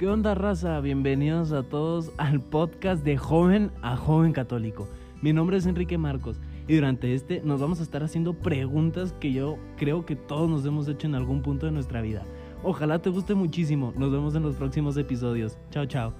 ¿Qué onda, raza? Bienvenidos a todos al podcast de Joven a Joven Católico. Mi nombre es Enrique Marcos y durante este nos vamos a estar haciendo preguntas que yo creo que todos nos hemos hecho en algún punto de nuestra vida. Ojalá te guste muchísimo. Nos vemos en los próximos episodios. Chao, chao.